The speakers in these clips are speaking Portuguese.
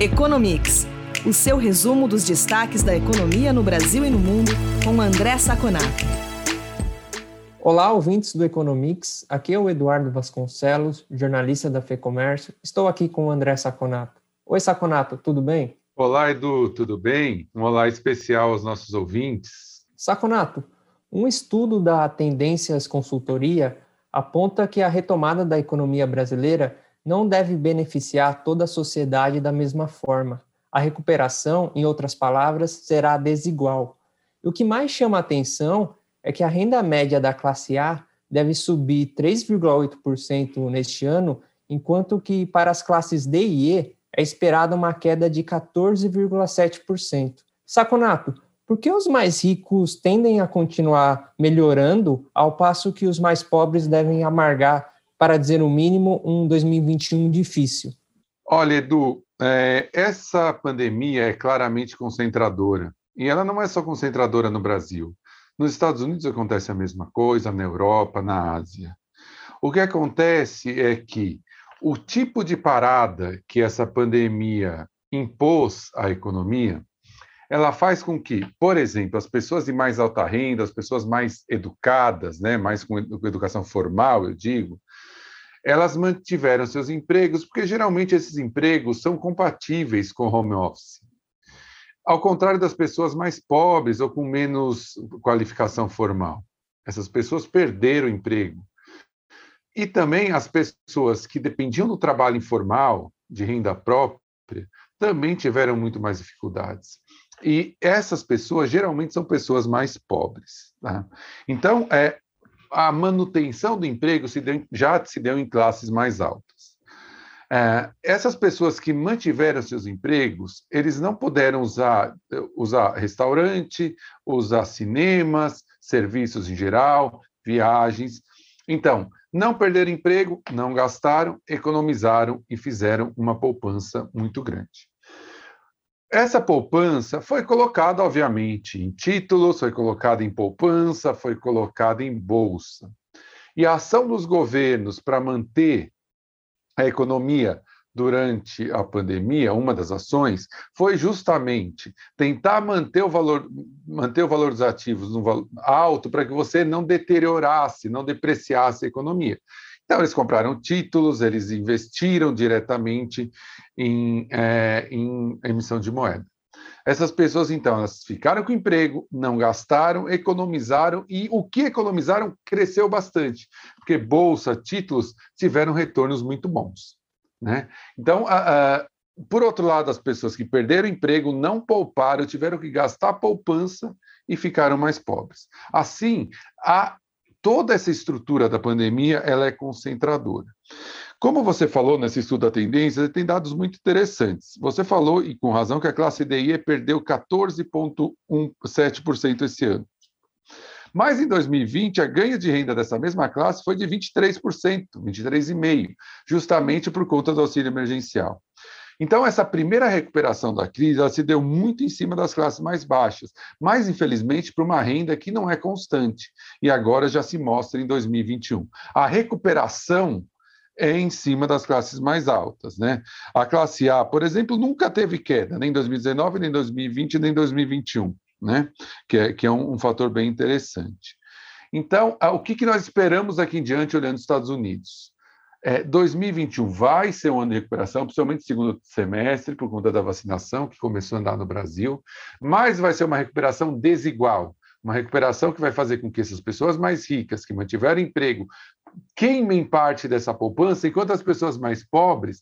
Economics, o seu resumo dos destaques da economia no Brasil e no mundo, com André Saconato. Olá, ouvintes do Economics. Aqui é o Eduardo Vasconcelos, jornalista da FEComércio. Estou aqui com o André Saconato. Oi, Saconato, tudo bem? Olá, Edu, tudo bem? Um olá especial aos nossos ouvintes. Saconato, um estudo da Tendências Consultoria aponta que a retomada da economia brasileira não deve beneficiar toda a sociedade da mesma forma. A recuperação, em outras palavras, será desigual. o que mais chama a atenção é que a renda média da classe A deve subir 3,8% neste ano, enquanto que para as classes D e E é esperada uma queda de 14,7%. Saconato, por que os mais ricos tendem a continuar melhorando, ao passo que os mais pobres devem amargar para dizer o mínimo, um 2021 difícil? Olha, Edu, é, essa pandemia é claramente concentradora. E ela não é só concentradora no Brasil. Nos Estados Unidos acontece a mesma coisa, na Europa, na Ásia. O que acontece é que o tipo de parada que essa pandemia impôs à economia, ela faz com que, por exemplo, as pessoas de mais alta renda, as pessoas mais educadas, né, mais com educação formal, eu digo, elas mantiveram seus empregos, porque geralmente esses empregos são compatíveis com home office. Ao contrário das pessoas mais pobres ou com menos qualificação formal. Essas pessoas perderam o emprego. E também as pessoas que dependiam do trabalho informal, de renda própria, também tiveram muito mais dificuldades. E essas pessoas geralmente são pessoas mais pobres. Tá? Então, é, a manutenção do emprego se deu, já se deu em classes mais altas. É, essas pessoas que mantiveram seus empregos, eles não puderam usar, usar restaurante, usar cinemas, serviços em geral, viagens. Então, não perderam emprego, não gastaram, economizaram e fizeram uma poupança muito grande. Essa poupança foi colocada, obviamente, em títulos, foi colocada em poupança, foi colocada em bolsa. E a ação dos governos para manter a economia durante a pandemia, uma das ações, foi justamente tentar manter o valor, manter o valor dos ativos no alto para que você não deteriorasse, não depreciasse a economia. Então, eles compraram títulos, eles investiram diretamente em, é, em emissão de moeda. Essas pessoas, então, elas ficaram com emprego, não gastaram, economizaram e o que economizaram cresceu bastante, porque bolsa, títulos tiveram retornos muito bons. Né? Então, a, a, por outro lado, as pessoas que perderam emprego não pouparam, tiveram que gastar poupança e ficaram mais pobres. Assim, a toda essa estrutura da pandemia ela é concentradora. Como você falou nesse estudo da tendência, tem dados muito interessantes. Você falou, e com razão, que a classe DI perdeu 14,17% esse ano. Mas em 2020, a ganha de renda dessa mesma classe foi de 23%, 23,5%, justamente por conta do auxílio emergencial. Então, essa primeira recuperação da crise ela se deu muito em cima das classes mais baixas, mas, infelizmente, para uma renda que não é constante, e agora já se mostra em 2021. A recuperação é em cima das classes mais altas. Né? A classe A, por exemplo, nunca teve queda, nem em 2019, nem em 2020, nem em 2021, né? que, é, que é um, um fator bem interessante. Então, o que, que nós esperamos aqui em diante olhando os Estados Unidos? É, 2021 vai ser um ano de recuperação, principalmente segundo semestre, por conta da vacinação que começou a andar no Brasil, mas vai ser uma recuperação desigual, uma recuperação que vai fazer com que essas pessoas mais ricas, que mantiveram emprego, queimem parte dessa poupança, enquanto as pessoas mais pobres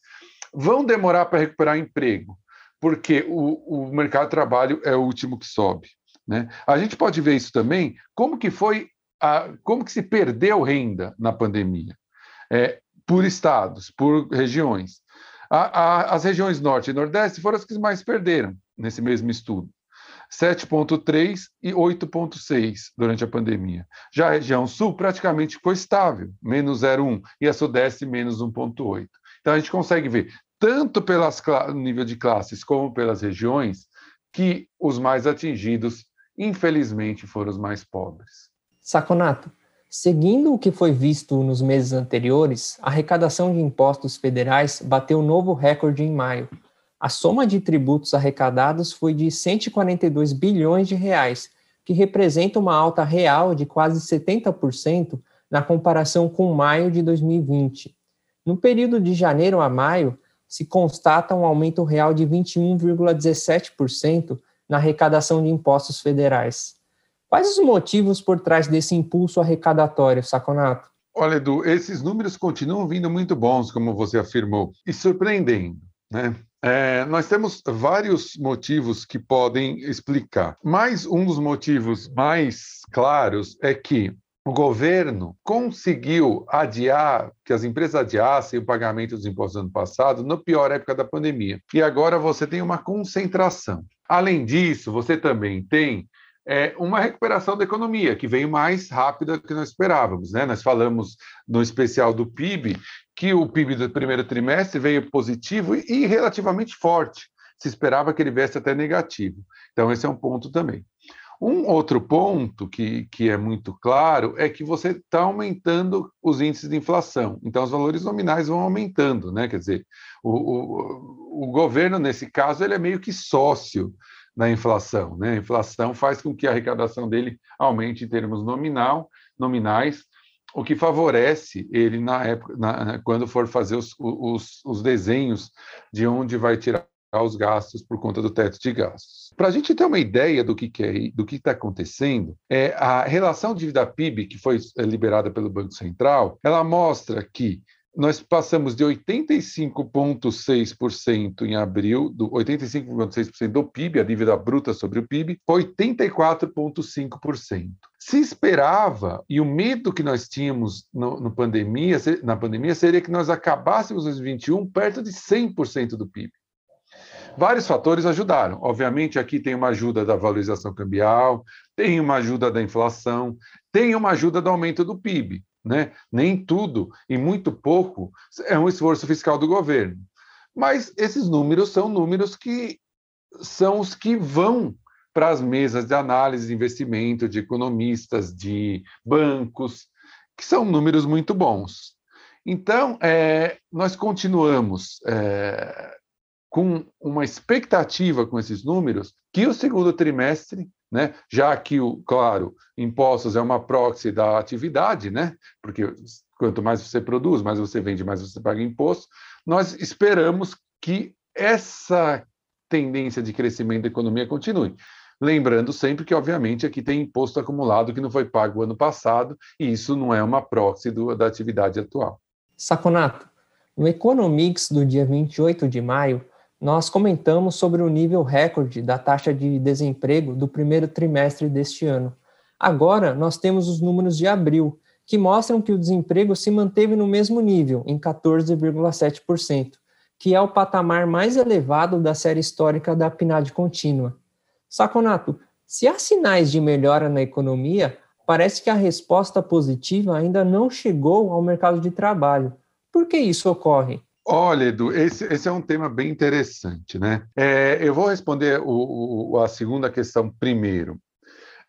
vão demorar para recuperar emprego, porque o, o mercado de trabalho é o último que sobe. Né? A gente pode ver isso também, como que foi, a, como que se perdeu renda na pandemia. É, por estados, por regiões. A, a, as regiões norte e nordeste foram as que mais perderam nesse mesmo estudo. 7,3 e 8,6 durante a pandemia. Já a região sul praticamente ficou estável, menos 0,1, e a sudeste, menos 1,8. Então a gente consegue ver, tanto pelo nível de classes como pelas regiões, que os mais atingidos, infelizmente, foram os mais pobres. Saconato, Seguindo o que foi visto nos meses anteriores, a arrecadação de impostos federais bateu novo recorde em maio. A soma de tributos arrecadados foi de 142 bilhões de reais, que representa uma alta real de quase 70% na comparação com maio de 2020. No período de janeiro a maio, se constata um aumento real de 21,17% na arrecadação de impostos federais. Quais os motivos por trás desse impulso arrecadatório, Saconato? Olha, Edu, esses números continuam vindo muito bons, como você afirmou, e surpreendendo. Né? É, nós temos vários motivos que podem explicar, mas um dos motivos mais claros é que o governo conseguiu adiar, que as empresas adiassem o pagamento dos impostos do ano passado, na pior época da pandemia. E agora você tem uma concentração. Além disso, você também tem é, uma recuperação da economia, que veio mais rápida do que nós esperávamos. Né? Nós falamos no especial do PIB que o PIB do primeiro trimestre veio positivo e relativamente forte. Se esperava que ele viesse até negativo. Então, esse é um ponto também. Um outro ponto que, que é muito claro é que você está aumentando os índices de inflação. Então, os valores nominais vão aumentando, né? Quer dizer, o, o, o governo, nesse caso, ele é meio que sócio da inflação. Né? A inflação faz com que a arrecadação dele aumente em termos nominal, nominais, o que favorece ele na época, na, quando for fazer os, os, os desenhos de onde vai tirar os gastos por conta do teto de gastos. Para a gente ter uma ideia do que, que é, do que está acontecendo, é a relação dívida PIB que foi é, liberada pelo Banco Central, ela mostra que nós passamos de 85,6% em abril, do 85,6% do PIB, a dívida bruta sobre o PIB, 84,5%. Se esperava, e o medo que nós tínhamos no, no pandemia, na pandemia seria que nós acabássemos em 2021 perto de 100% do PIB. Vários fatores ajudaram. Obviamente, aqui tem uma ajuda da valorização cambial, tem uma ajuda da inflação, tem uma ajuda do aumento do PIB. Né? Nem tudo e muito pouco é um esforço fiscal do governo. Mas esses números são números que são os que vão para as mesas de análise de investimento, de economistas, de bancos, que são números muito bons. Então, é, nós continuamos é, com uma expectativa com esses números que o segundo trimestre né? Já que, o, claro, impostos é uma proxy da atividade, né? Porque quanto mais você produz, mais você vende, mais você paga imposto. Nós esperamos que essa tendência de crescimento da economia continue. Lembrando sempre que, obviamente, aqui tem imposto acumulado que não foi pago ano passado, e isso não é uma proxy do, da atividade atual. Saconato, no Economics do dia 28 de maio, nós comentamos sobre o nível recorde da taxa de desemprego do primeiro trimestre deste ano. Agora, nós temos os números de abril, que mostram que o desemprego se manteve no mesmo nível, em 14,7%, que é o patamar mais elevado da série histórica da PNAD contínua. Saconato, se há sinais de melhora na economia, parece que a resposta positiva ainda não chegou ao mercado de trabalho. Por que isso ocorre? Olha, Edu, esse, esse, é um tema bem interessante, né? É, eu vou responder o, o, a segunda questão primeiro.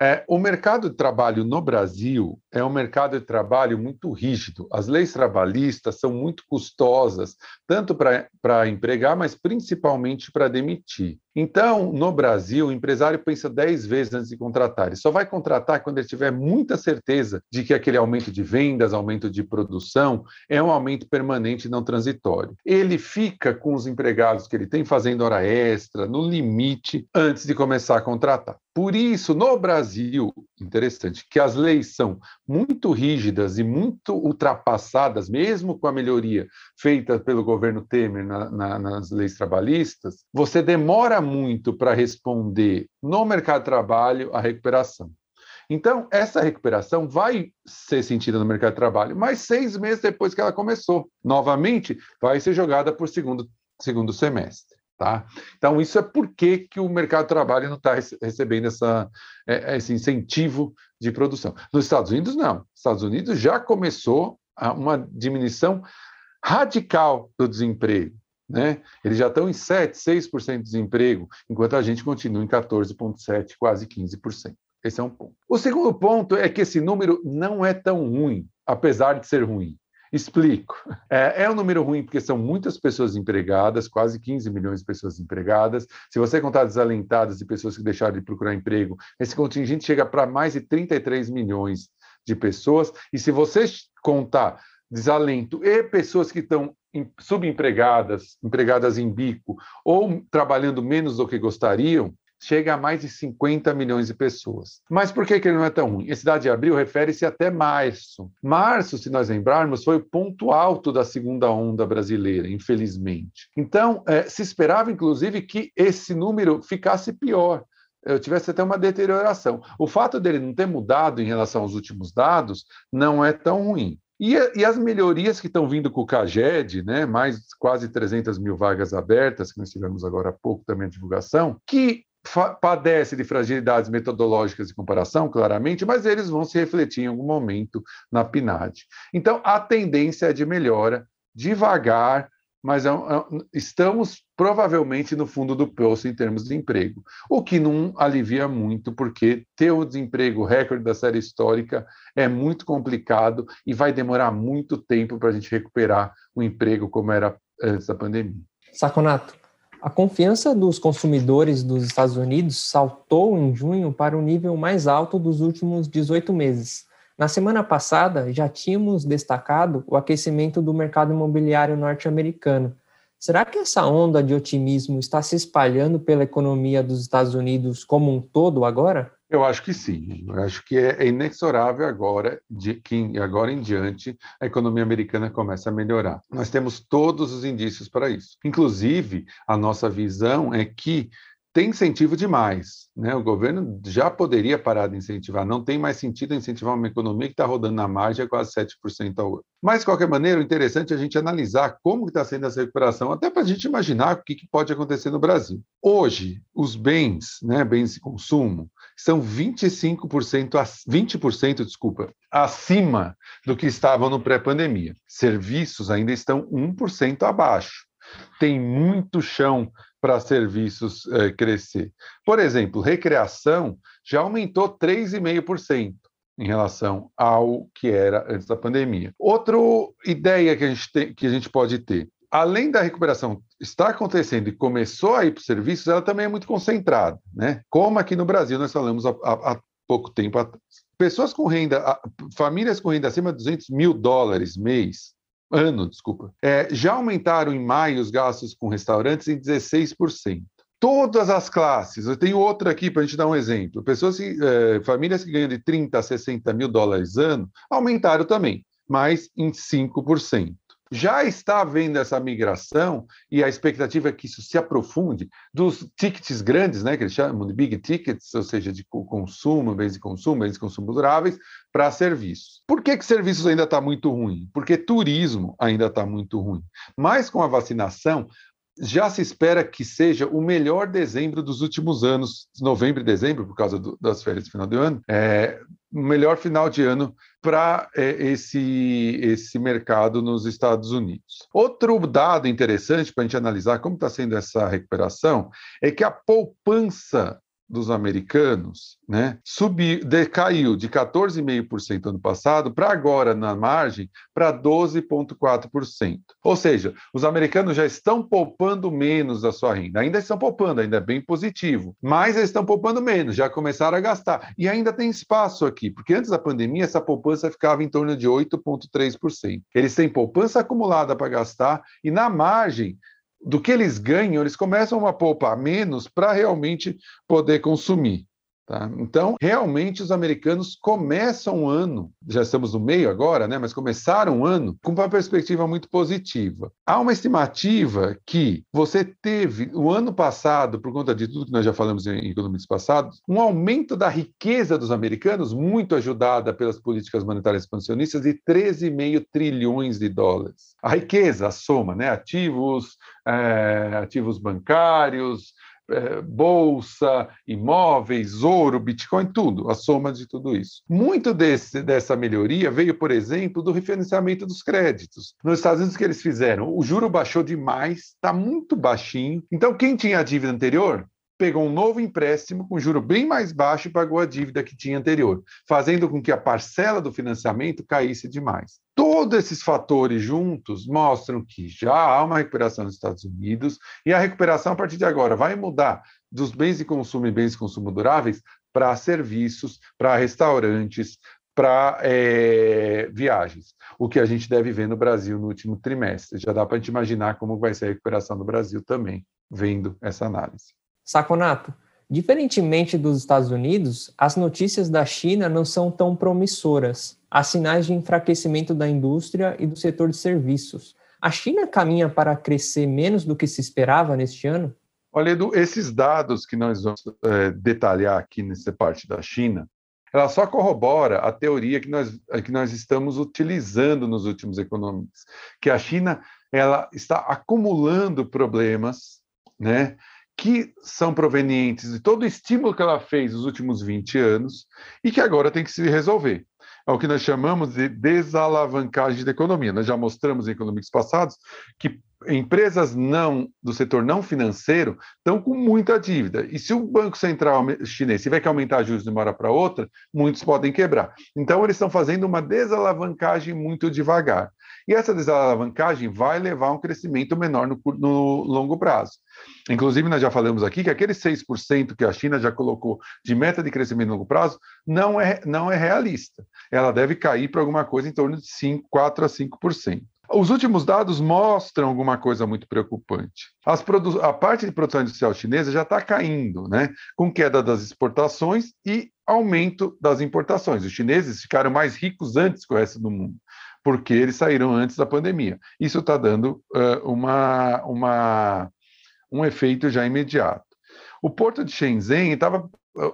É, o mercado de trabalho no Brasil é um mercado de trabalho muito rígido. As leis trabalhistas são muito custosas, tanto para empregar, mas principalmente para demitir. Então, no Brasil, o empresário pensa 10 vezes antes de contratar. Ele só vai contratar quando ele tiver muita certeza de que aquele aumento de vendas, aumento de produção, é um aumento permanente e não transitório. Ele fica com os empregados que ele tem fazendo hora extra, no limite, antes de começar a contratar. Por isso, no Brasil, interessante, que as leis são muito rígidas e muito ultrapassadas, mesmo com a melhoria feita pelo governo Temer na, na, nas leis trabalhistas, você demora muito para responder no mercado de trabalho a recuperação. Então, essa recuperação vai ser sentida no mercado de trabalho, mas seis meses depois que ela começou. Novamente, vai ser jogada por segundo, segundo semestre. Tá? Então, isso é por que, o mercado de trabalho não está recebendo essa, é, esse incentivo de produção. Nos Estados Unidos, não. Nos Estados Unidos já começou uma diminuição radical do desemprego. Né? Eles já estão em 7, 6% de desemprego, enquanto a gente continua em 14,7%, quase 15%. Esse é um ponto. O segundo ponto é que esse número não é tão ruim, apesar de ser ruim. Explico. É, é, um número ruim porque são muitas pessoas empregadas, quase 15 milhões de pessoas empregadas. Se você contar desalentadas e pessoas que deixaram de procurar emprego, esse contingente chega para mais de 33 milhões de pessoas. E se você contar desalento e pessoas que estão subempregadas, empregadas em bico ou trabalhando menos do que gostariam, chega a mais de 50 milhões de pessoas. Mas por que, que ele não é tão ruim? Esse dado de abril refere-se até março. Março, se nós lembrarmos, foi o ponto alto da segunda onda brasileira, infelizmente. Então, é, se esperava, inclusive, que esse número ficasse pior eu tivesse até uma deterioração. O fato dele não ter mudado em relação aos últimos dados não é tão ruim. E, e, as melhorias que estão vindo com o CAGED, né, mais quase 300 mil vagas abertas, que nós tivemos agora há pouco também a divulgação, que padece de fragilidades metodológicas de comparação, claramente, mas eles vão se refletir em algum momento na PNAD. Então, a tendência é de melhora, devagar, mas é, é, estamos provavelmente no fundo do poço em termos de emprego, o que não alivia muito, porque ter o desemprego recorde da série histórica é muito complicado e vai demorar muito tempo para a gente recuperar o emprego como era antes da pandemia. Saconato, a confiança dos consumidores dos Estados Unidos saltou em junho para o nível mais alto dos últimos 18 meses. Na semana passada, já tínhamos destacado o aquecimento do mercado imobiliário norte-americano. Será que essa onda de otimismo está se espalhando pela economia dos Estados Unidos como um todo agora? Eu acho que sim. Eu acho que é inexorável agora de que agora em diante a economia americana começa a melhorar. Nós temos todos os indícios para isso. Inclusive, a nossa visão é que tem incentivo demais. Né? O governo já poderia parar de incentivar, não tem mais sentido incentivar uma economia que está rodando na margem a quase 7% ao ano. Mas, de qualquer maneira, o interessante é a gente analisar como está sendo essa recuperação, até para a gente imaginar o que, que, pode acontecer no Brasil. Hoje, os bens, né, bens de consumo, são 25%, 20%, desculpa, acima do que estavam no pré-pandemia. Serviços ainda estão 1% abaixo. Tem muito chão para serviços é, crescer. Por exemplo, recreação já aumentou 3,5% em relação ao que era antes da pandemia. Outra ideia que a gente, tem, que a gente pode ter, além da recuperação estar acontecendo e começou a ir para os serviços, ela também é muito concentrada, né? Como aqui no Brasil nós falamos há, há, há pouco tempo atrás. Pessoas com renda, famílias com renda acima de 200 mil dólares mês, ano, desculpa, é, já aumentaram em maio os gastos com restaurantes em 16%. Todas as classes, eu tenho outra aqui para a gente dar um exemplo. Pessoas que, é, famílias que ganham de 30 a 60 mil dólares ano aumentaram também, mas em 5% já está havendo essa migração e a expectativa é que isso se aprofunde dos tickets grandes, né, que eles chamam de big tickets, ou seja, de consumo, bens de consumo, bens de consumo duráveis, para serviços. Por que, que serviços ainda está muito ruim? Porque turismo ainda está muito ruim. Mas com a vacinação, já se espera que seja o melhor dezembro dos últimos anos, novembro e dezembro, por causa do, das férias de final de ano, é, o melhor final de ano para é, esse, esse mercado nos Estados Unidos. Outro dado interessante para a gente analisar como está sendo essa recuperação é que a poupança dos americanos, né, subiu, decaiu de 14,5% ano passado para agora na margem para 12,4%. Ou seja, os americanos já estão poupando menos da sua renda. Ainda estão poupando, ainda é bem positivo, mas eles estão poupando menos, já começaram a gastar. E ainda tem espaço aqui, porque antes da pandemia essa poupança ficava em torno de 8,3%. Eles têm poupança acumulada para gastar e na margem do que eles ganham, eles começam a poupar menos para realmente poder consumir. Tá? Então, realmente, os americanos começam o ano, já estamos no meio agora, né, mas começaram o ano com uma perspectiva muito positiva. Há uma estimativa que você teve, o ano passado, por conta de tudo que nós já falamos em economias passados, um aumento da riqueza dos americanos, muito ajudada pelas políticas monetárias expansionistas, de 13,5 trilhões de dólares. A riqueza, a soma, né, ativos, é, ativos bancários, é, bolsa, imóveis, ouro, Bitcoin, tudo, a soma de tudo isso. Muito desse, dessa melhoria veio, por exemplo, do refinanciamento dos créditos. Nos Estados Unidos, o que eles fizeram? O juro baixou demais, está muito baixinho. Então, quem tinha a dívida anterior pegou um novo empréstimo com juro bem mais baixo e pagou a dívida que tinha anterior, fazendo com que a parcela do financiamento caísse demais. Todos esses fatores juntos mostram que já há uma recuperação nos Estados Unidos e a recuperação a partir de agora vai mudar dos bens de consumo e bens de consumo duráveis para serviços, para restaurantes, para é, viagens, o que a gente deve ver no Brasil no último trimestre. Já dá para a gente imaginar como vai ser a recuperação do Brasil também, vendo essa análise. Saconato, diferentemente dos Estados Unidos, as notícias da China não são tão promissoras. Há sinais de enfraquecimento da indústria e do setor de serviços. A China caminha para crescer menos do que se esperava neste ano? Olha, Edu, esses dados que nós vamos é, detalhar aqui nessa parte da China, ela só corrobora a teoria que nós, que nós estamos utilizando nos últimos econômicos, que a China ela está acumulando problemas, né, que são provenientes de todo o estímulo que ela fez nos últimos 20 anos e que agora tem que se resolver. É o que nós chamamos de desalavancagem da economia. Nós já mostramos em econômicos passados que empresas não do setor não financeiro estão com muita dívida. E se o Banco Central chinês tiver que aumentar juros de uma hora para outra, muitos podem quebrar. Então, eles estão fazendo uma desalavancagem muito devagar. E essa desalavancagem vai levar a um crescimento menor no, no longo prazo. Inclusive, nós já falamos aqui que aquele 6% que a China já colocou de meta de crescimento no longo prazo não é, não é realista. Ela deve cair para alguma coisa em torno de 5, 4 a 5%. Os últimos dados mostram alguma coisa muito preocupante. a parte de produção industrial chinesa já está caindo, né? com queda das exportações e aumento das importações. Os chineses ficaram mais ricos antes que o resto do mundo, porque eles saíram antes da pandemia. Isso está dando uh, uma, uma, um efeito já imediato. O porto de Shenzhen estava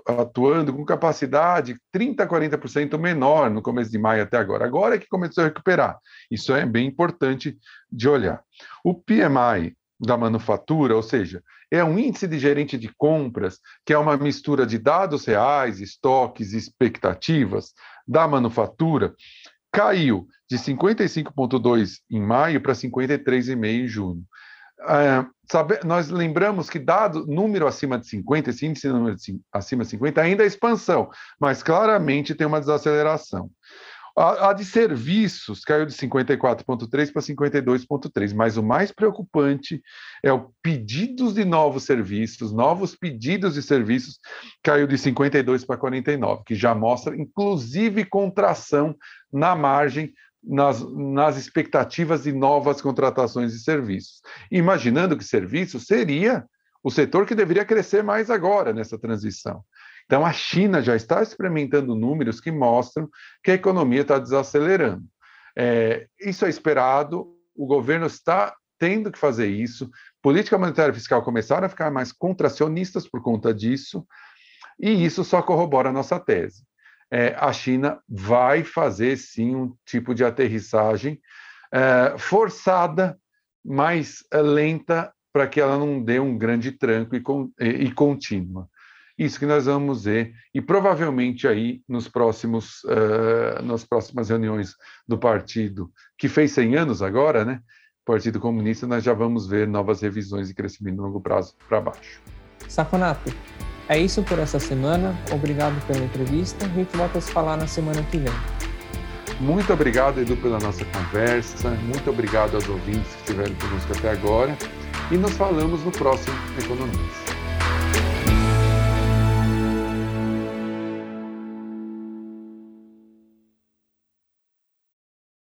atuando com capacidade 30% a 40% menor no começo de maio até agora. Agora é que começou a recuperar. Isso é bem importante de olhar. O PMI da manufatura, ou seja, é um índice de gerente de compras, que é uma mistura de dados reais, estoques e expectativas da manufatura, caiu de 55,2 em maio para 53,5 em junho. É, sabe, nós lembramos que dado número acima de 50, esse índice número de, acima de 50 ainda é expansão, mas claramente tem uma desaceleração. A, a de serviços caiu de 54,3 para 52,3, mas o mais preocupante é o pedidos de novos serviços, novos pedidos de serviços caiu de 52 para 49, que já mostra inclusive contração na margem nas, nas expectativas de novas contratações de serviços. Imaginando que serviços seria o setor que deveria crescer mais agora nessa transição. Então, a China já está experimentando números que mostram que a economia está desacelerando. É, isso é esperado, o governo está tendo que fazer isso. Política monetária e fiscal começaram a ficar mais contracionistas por conta disso, e isso só corrobora a nossa tese é, a China vai fazer sim um tipo de aterrissagem é, forçada, mas é, lenta, para que ela não dê um grande tranco e, e, e, contínua. Isso que nós vamos ver, e provavelmente aí nos próximos, uh, nas próximas reuniões do partido, que fez 100 anos agora, né? Partido Comunista, nós já vamos ver novas revisões de crescimento no longo prazo para baixo. Safonato, é isso por essa semana. Obrigado pela entrevista. A gente volta a se falar na semana que vem. Muito obrigado, Edu, pela nossa conversa. Muito obrigado aos ouvintes que estiveram conosco até agora. E nos falamos no próximo Economista.